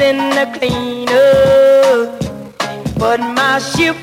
in the cleaner, but my ship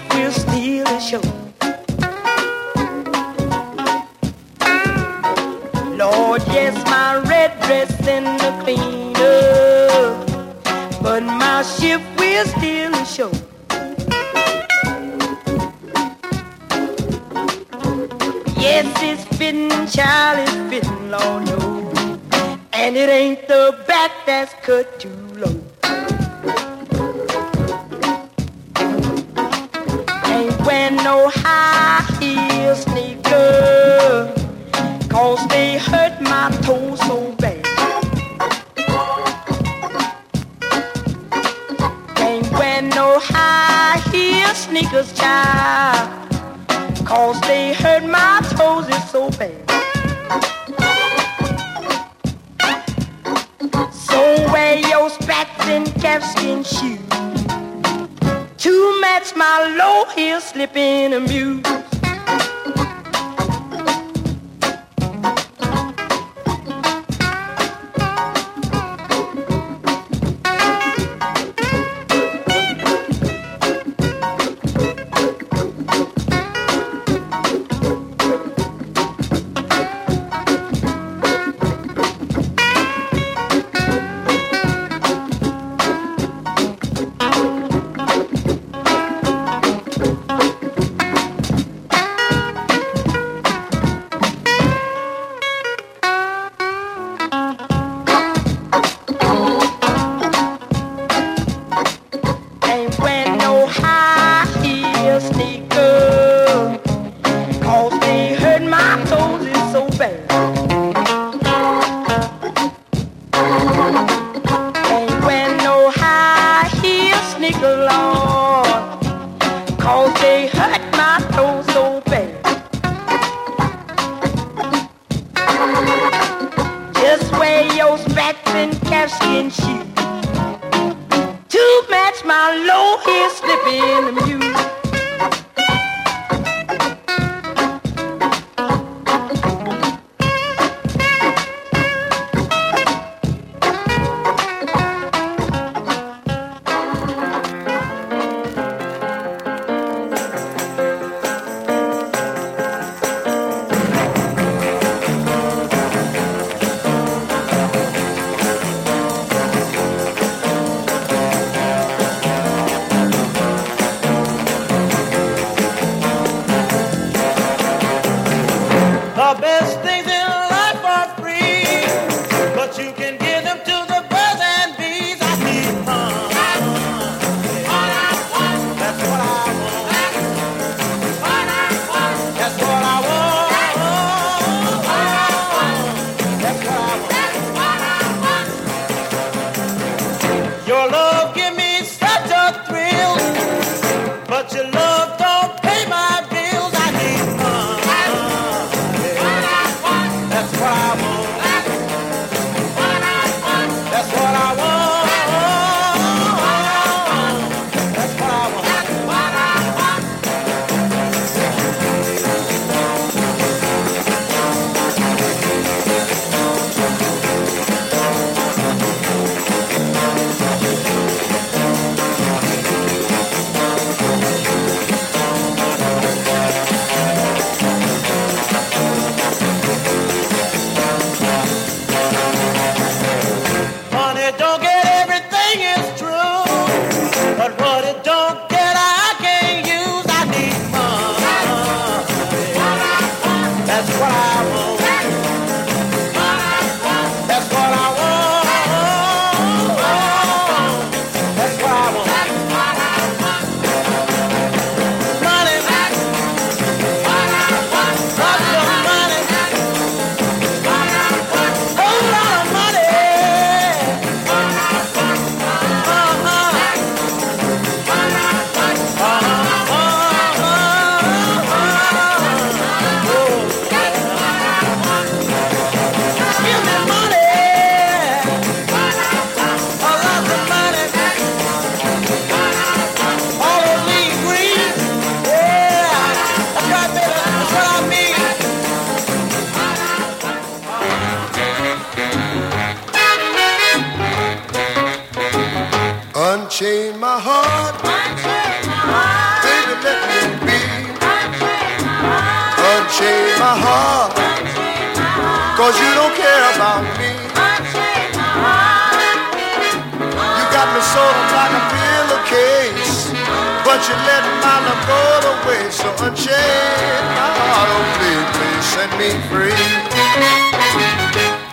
you let my love go to waste. So unchain my heart. Oh, please, please set me free.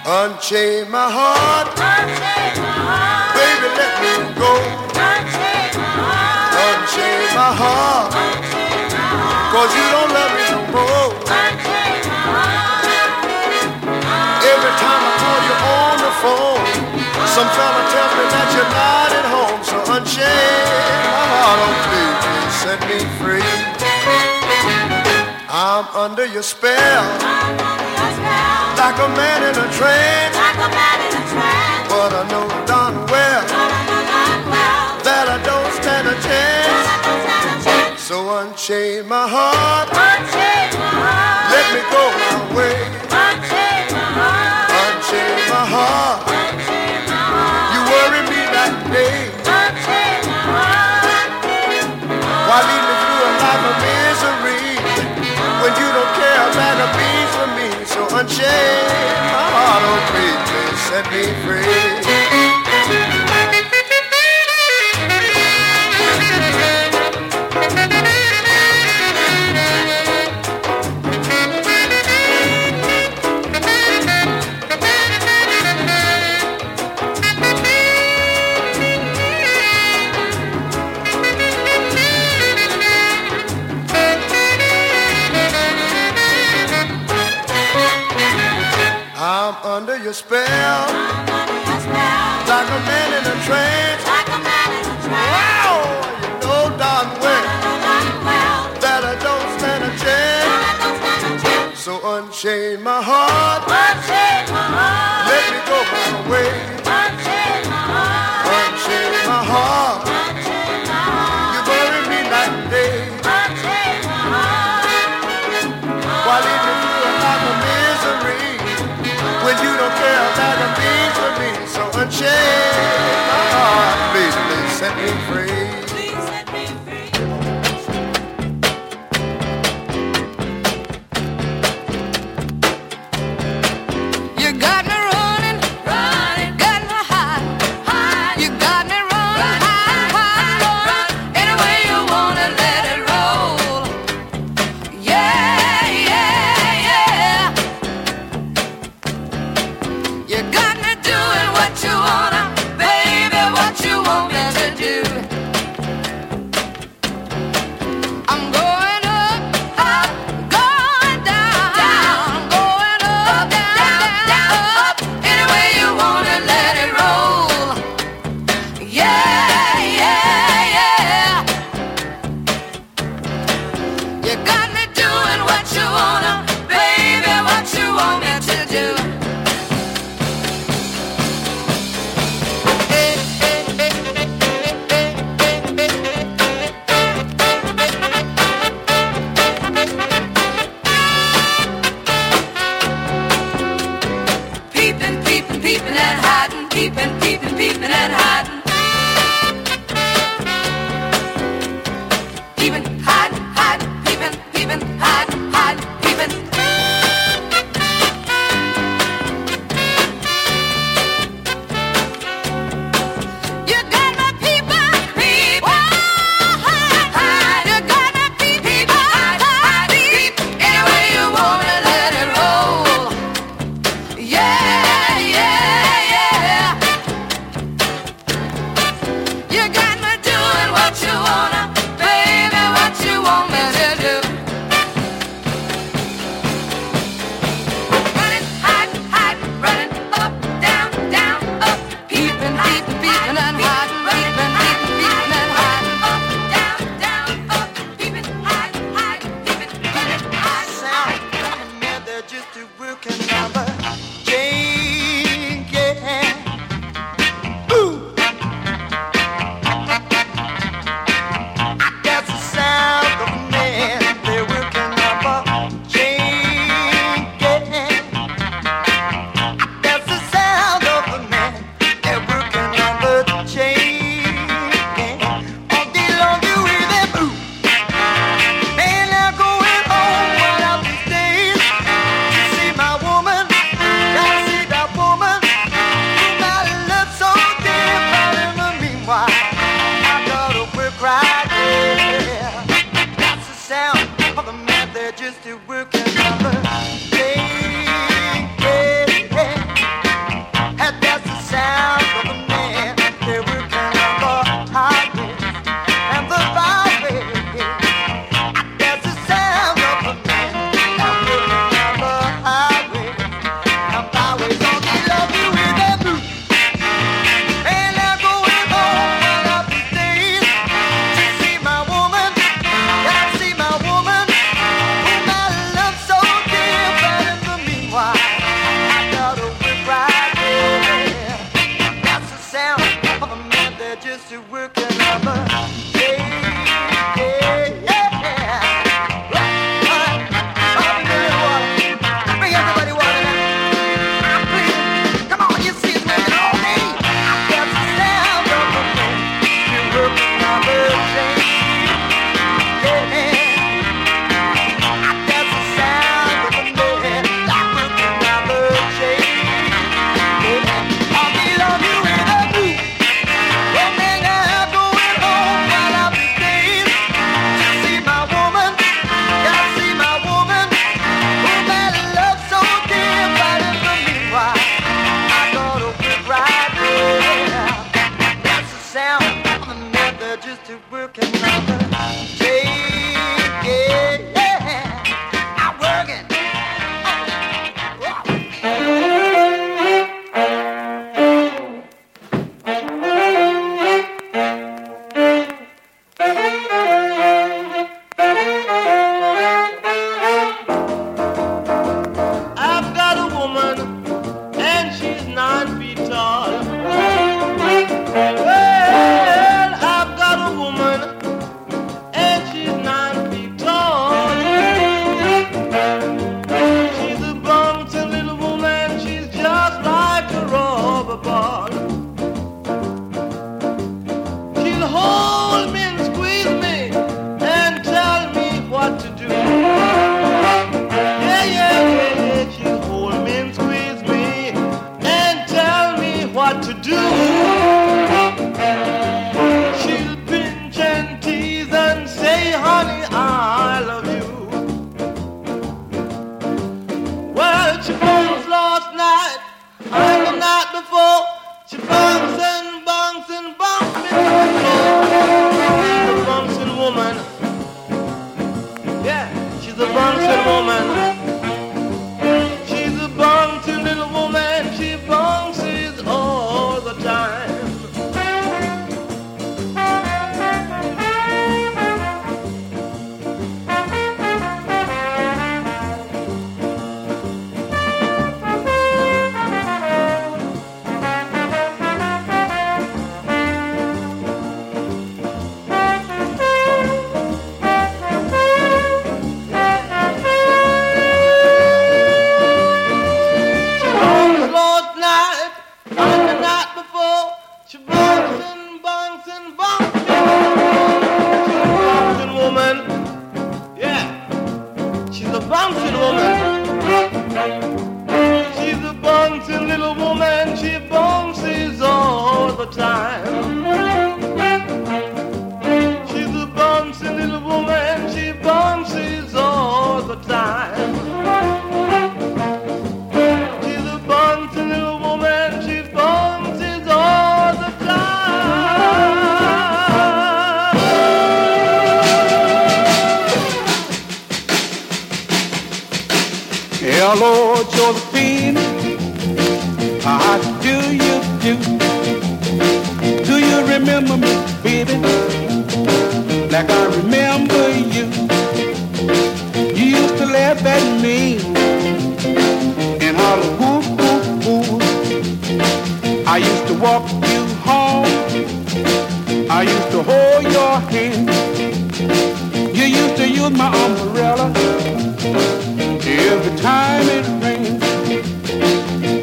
Unchain my heart. Baby, let me go. Unchain my heart. Cause you don't love me no more. Every time I call you on the phone, some fella tells me that you're not at home. My heart, oh please, please set me free. I'm under your spell, like a man in a trance. But I know darn well that I don't stand a chance. So unchain my heart, let me go my way. Unchain my heart, you worry me that day. Unchain my heart, oh please, please set me free. Please set the Bunsen woman. I used to hold your hand. You used to use my umbrella every time it rained.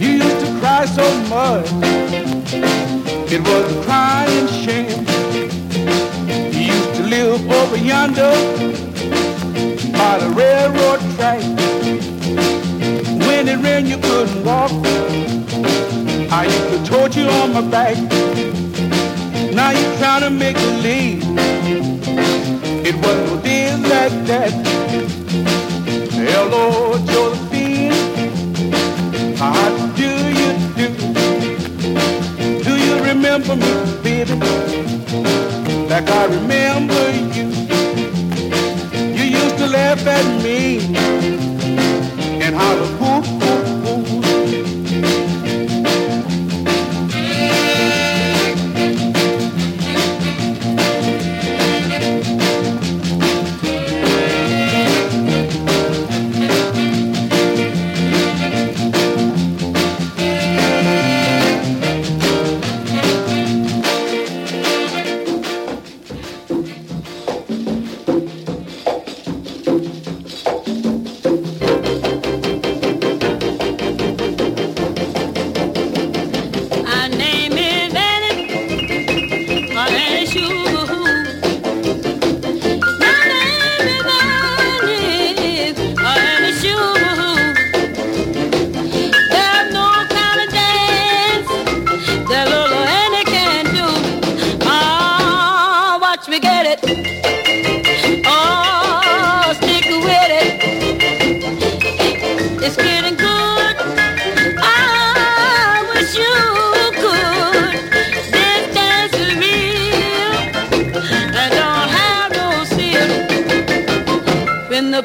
You used to cry so much. It was a crying shame. You used to live over yonder by the railroad track. When it rained, you couldn't walk. I used to tote you on my back. Now you're trying to make believe it wasn't then like that. Hello, Josephine, how do you do? Do you remember me, baby? Like I remember you. You used to laugh at me and holler.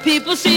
People see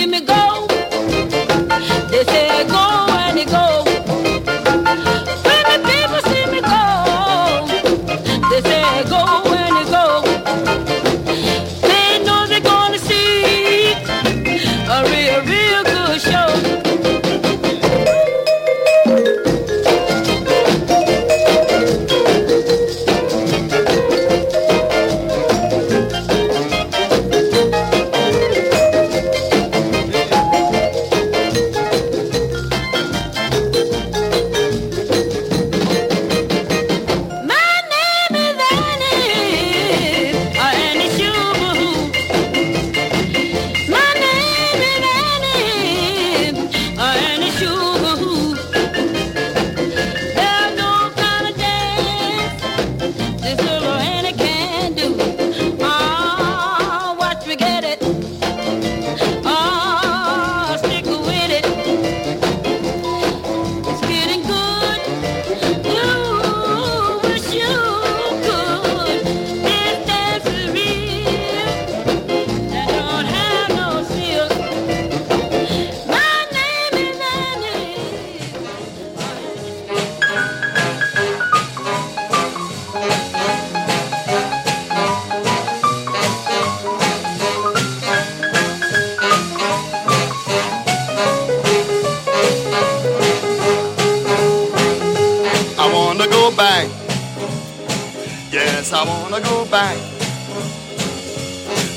wanna go back.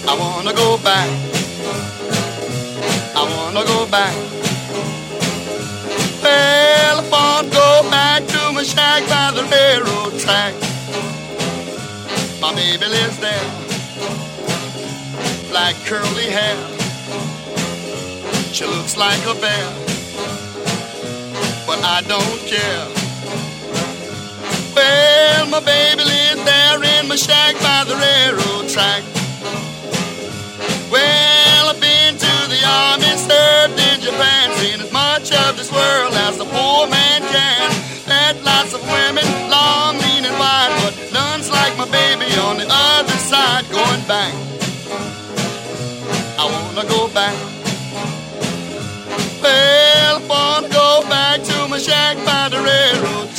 I wanna go back. I wanna go back. Well, I wanna go back to my shack by the railroad track. My baby lives there. Black curly hair. She looks like a bear. But I don't care. Well, my baby lives there in my shack by the railroad track. Well, I've been to the army, served in Japan, seen as much of this world as the poor man can. Met lots of women, long, lean, and wide, but none's like my baby on the other side, going back. I wanna go back. Well, I wanna go back to my shack by the railroad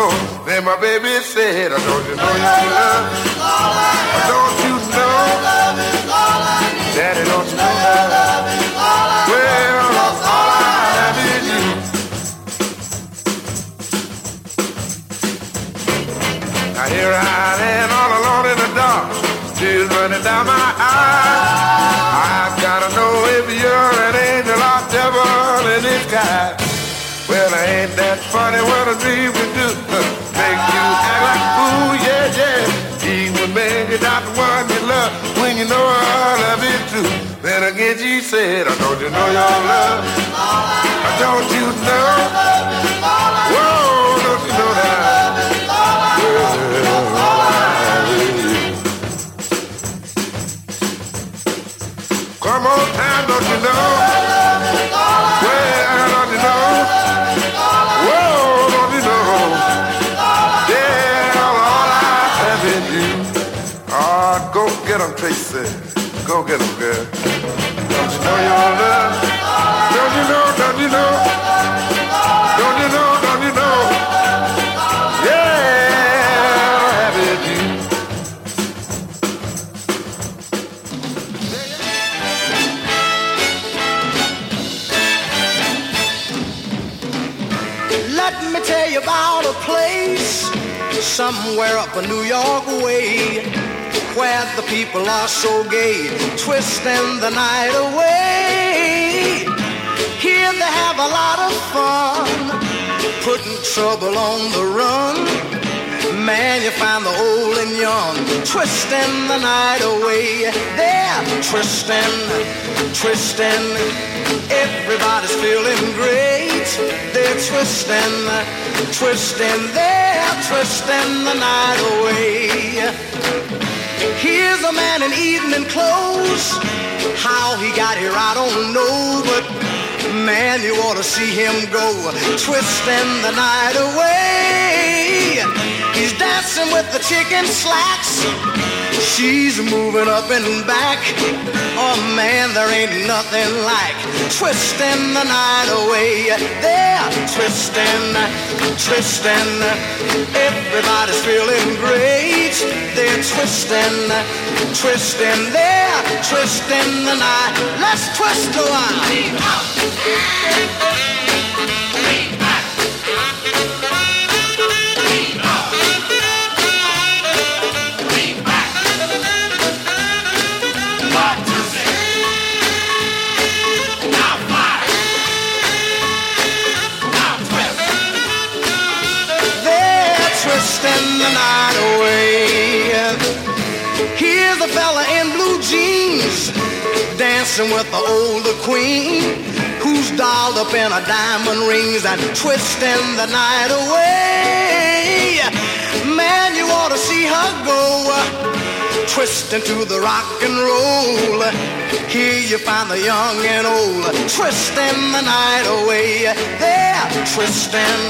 before. Then my baby said, I don't you know your love? Don't you know? Daddy, don't you know? love is all I have is you. Now here I am all alone in the dark. Tears running down my eyes. I've got to know if you're an angel or devil in disguise. Well, ain't that funny what a dream Make you act like a fool, yeah, yeah. Even make you not the one you love when you know all of it too. Then again, she said, I don't you know your love? I don't you know? Tracy. Go get 'em, girl. Don't you know your love? Don't you know, don't you know? Don't you know, don't you know? Yeah, in you. Let me tell you about a place somewhere up a New York way where the people are so gay, twisting the night away. Here they have a lot of fun, putting trouble on the run. Man, you find the old and young twisting the night away. They're twisting, twisting. Everybody's feeling great. They're twisting, twisting. They're twisting the night away. Here's a man in evening clothes. How he got here, I don't know, but man, you ought to see him go, twisting the night away. Dancing with the chicken slacks. She's moving up and back. Oh man, there ain't nothing like twisting the night away. They're twisting, twisting. Everybody's feeling great. They're twisting, twisting. They're twisting the night. Let's twist a while. A fella in blue jeans dancing with the older queen who's dolled up in her diamond rings and twisting the night away. Man, you ought to see her go uh, twisting to the rock and roll. Here you find the young and old twisting the night away. They're twisting,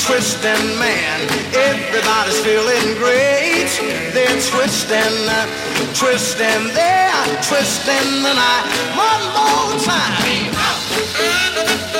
twisting, man. Everybody's feeling great. They're twisting, twisting, they're twisting the night. One more time.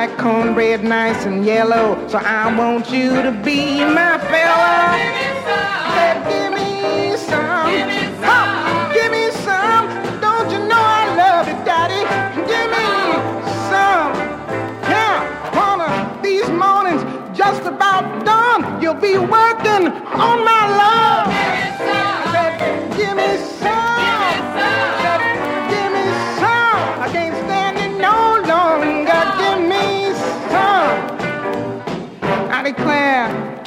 like cornbread nice and yellow. So I want you to be my fella. Give me some. Give me some. Give me some. Don't you know I love you, Daddy? Give me some. Yeah, wanna these mornings just about done. You'll be working on my love.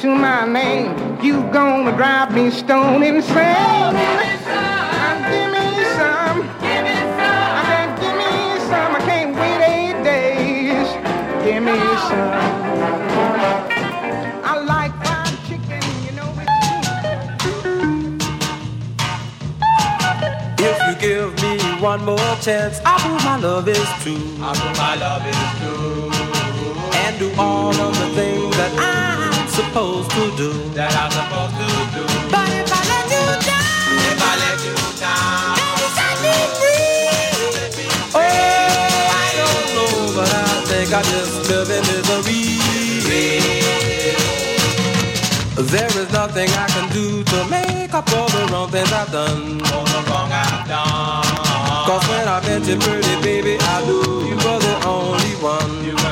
to my name. You gonna drive me stone insane. Give me some. Give me some. Give me some. I give me one more chance, I prove my love is true. I prove my love is true. And do all of the things that I supposed to do. That I'm supposed to do. But if I let you down, if I let you down, then you set me free. Oh, I don't know, but I think I just live in misery. There is nothing I can do to make up all the wrong things I've done. All the wrong I've done. Cause when I met you, pretty baby, I knew you were the only one.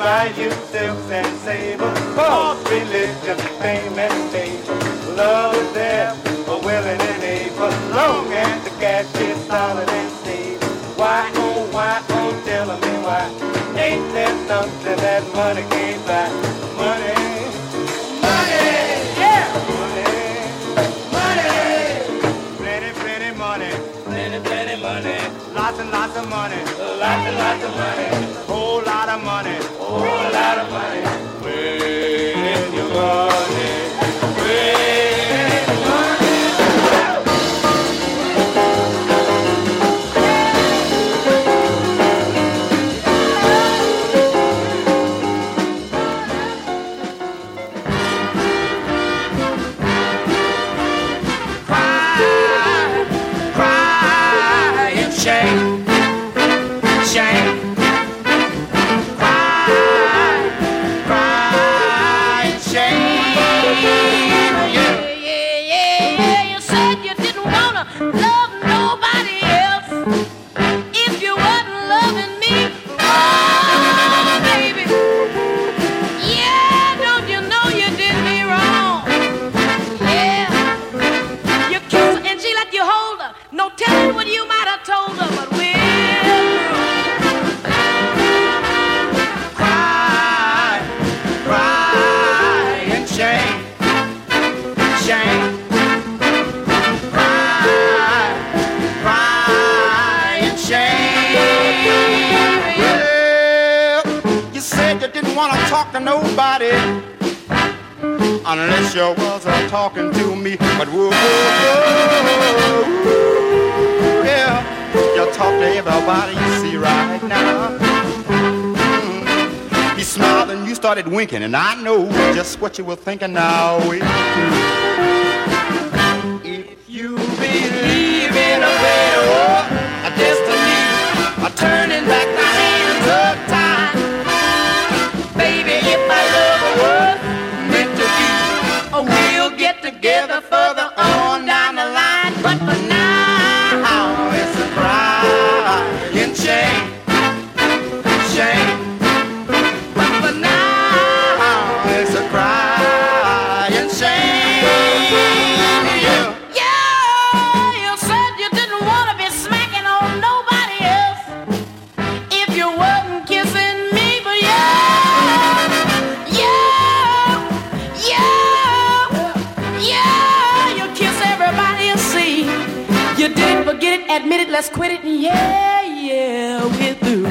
Money can buy you silks and savor, false religion, fame and favor. Love is there for willing and able, long as the cash is solid and stable. Why, oh, why, oh, tell me why? Ain't there something that money can't buy? Money, money, yeah, money, money, plenty, plenty money, plenty, plenty money, lots and lots of money, lots and lots of money, whole lot of money, whole lot of money. Where's your money? Where's shame. Cry, cry and shame. Well, you said you didn't want to talk to nobody unless you was uh, talking to me. But whoa, whoa, whoa, yeah, you talk to everybody you see right now. He smiled and you started winking, and I know just what you were thinking now. If in a better world, a destiny, a turning back let's quit it, and yeah, yeah, we're through.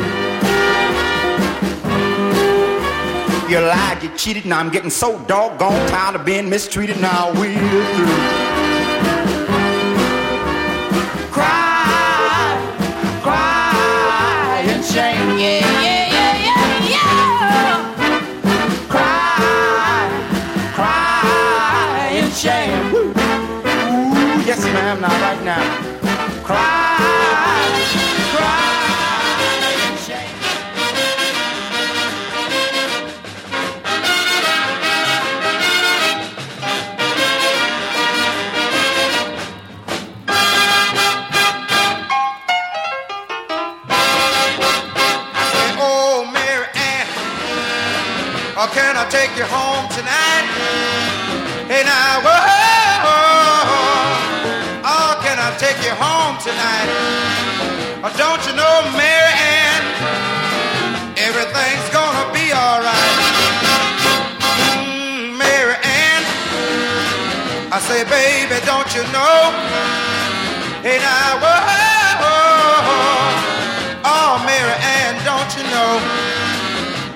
You lied, you cheated, now I'm getting so doggone tired of being mistreated. Now we're through. Cry, cry and shame. Yeah, yeah, yeah, yeah, yeah. Cry, cry and shame. Ooh, yes, ma'am, now right now. You home tonight? Hey now, whoa, oh, can I take you home tonight? Or don't you know, Mary Ann, everything's gonna be alright. Mm, Mary Ann, I say, baby, don't you know? Hey now, whoa, oh, Mary Ann, don't you know?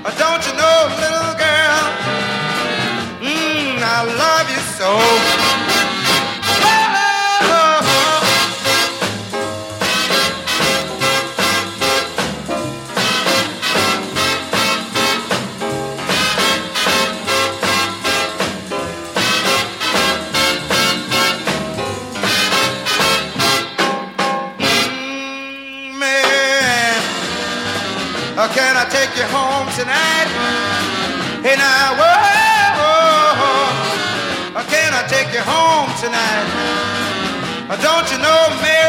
Or don't you know, so. Tonight? Don't you know, Mary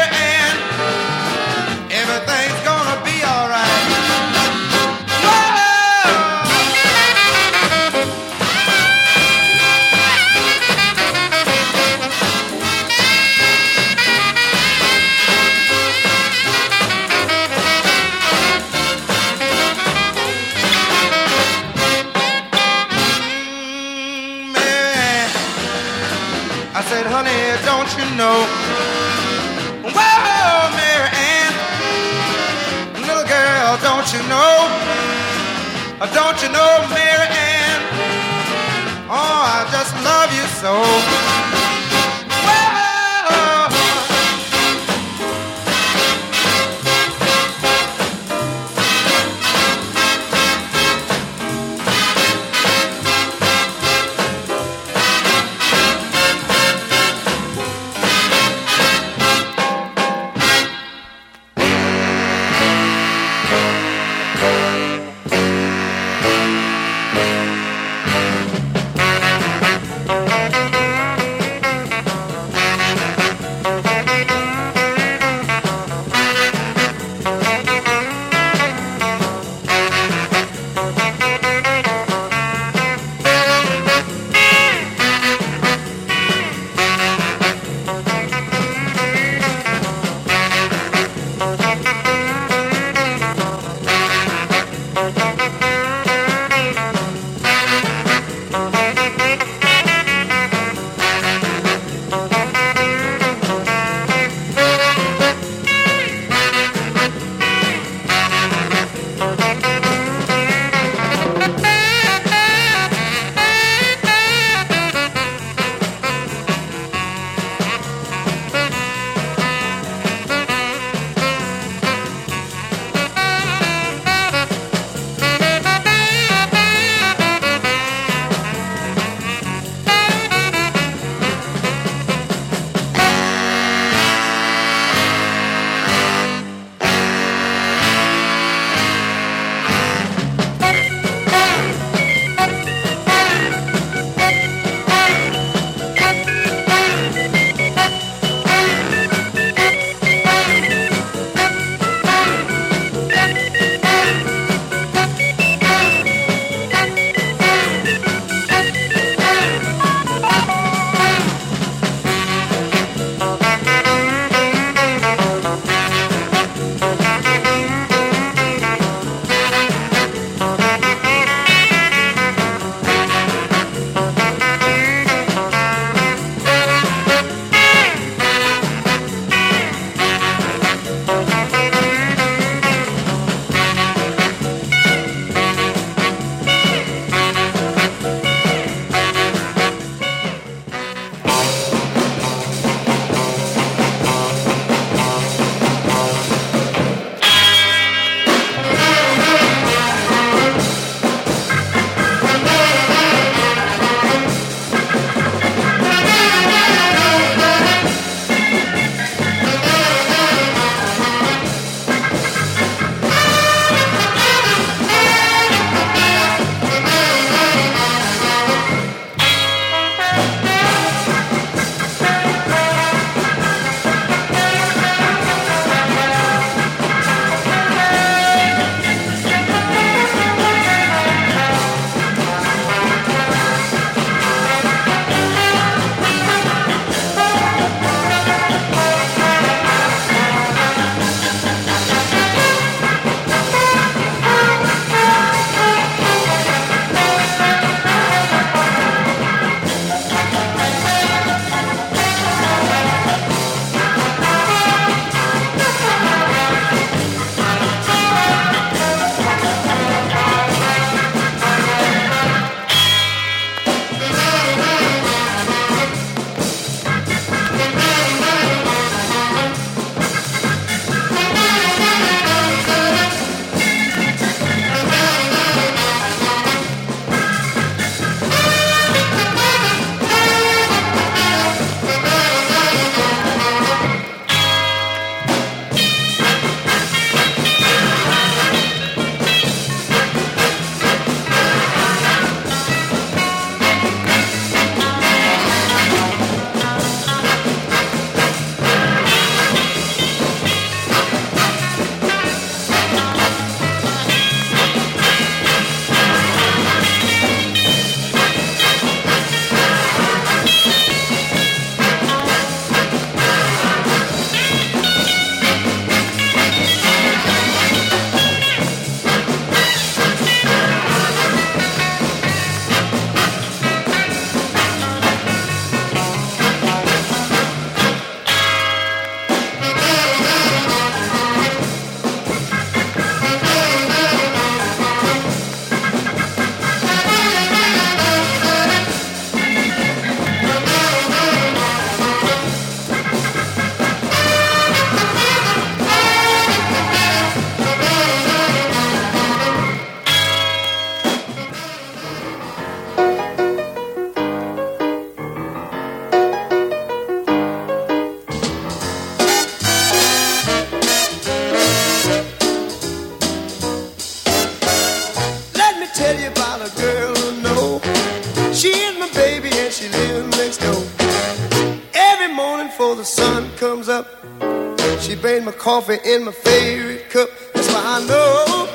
coffee in my favorite cup. That's why I know,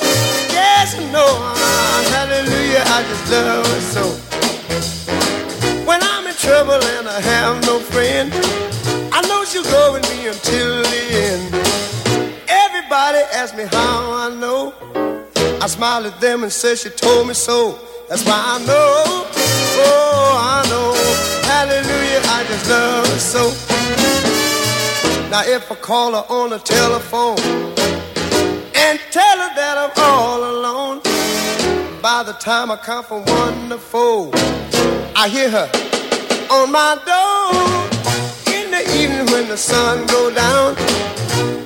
yes I know, hallelujah, I just love her so. When I'm in trouble and I have no friend, I know she'll go with me until the end. Everybody asks me how I know. I smile at them and say she told me so. That's why I know, oh I know, hallelujah, I just love her so. Now if I call her on the telephone and tell her that I'm all alone, by the time I count from one to four, I hear her on my door in the evening when the sun go down,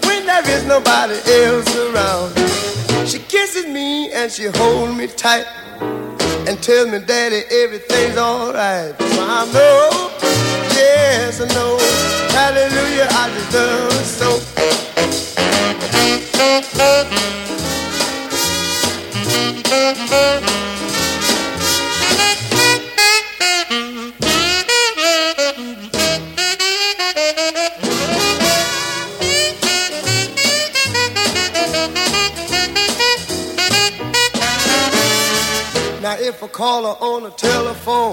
when there is nobody else around. She kisses me and she holds me tight and tells me, Daddy, everything's alright. So I know, yes, I know, hallelujah, I love her so. Now if I call her on the telephone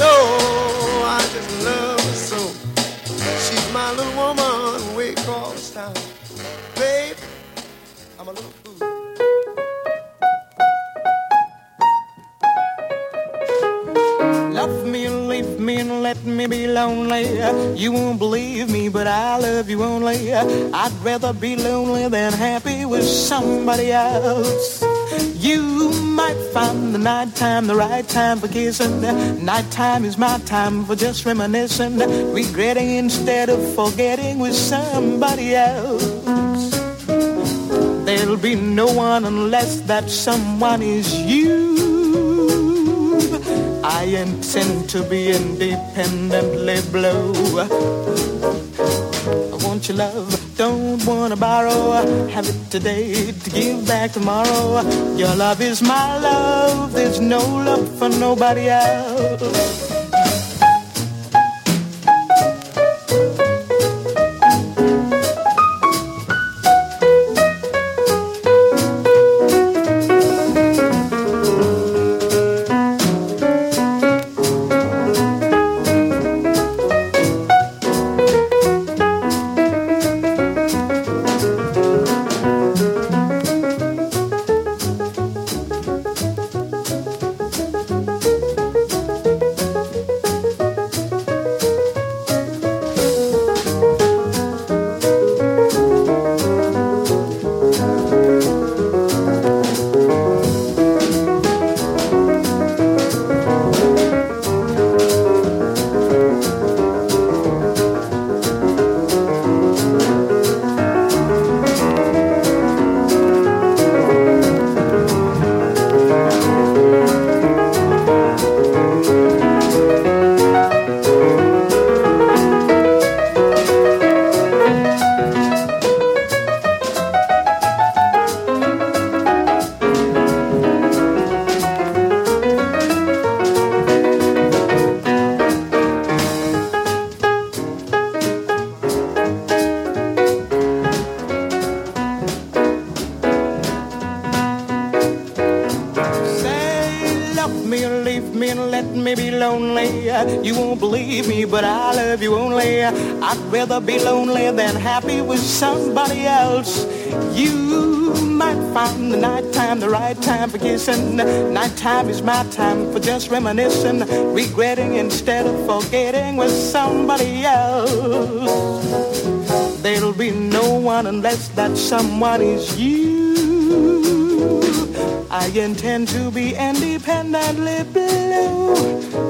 Know I just love her so? She's my little woman, call this town. Babe, I'm a little fool. Love me and leave me and let me be lonely. You won't believe me, but I love you only. I'd rather be lonely than happy with somebody else. You might find the nighttime the right time for kissing. Nighttime is my time for just reminiscing, regretting instead of forgetting with somebody else. There'll be no one unless that someone is you. I intend to be independently blue. I want your love, don't wanna borrow. Have it today to give back tomorrow. Your love is my love, there's no love for nobody else. Be lonely than happy with somebody else. You might find the nighttime the right time for kissing. Nighttime is my time for just reminiscing, regretting instead of forgetting with somebody else. There'll be no one unless that someone is you. I intend to be independently blue.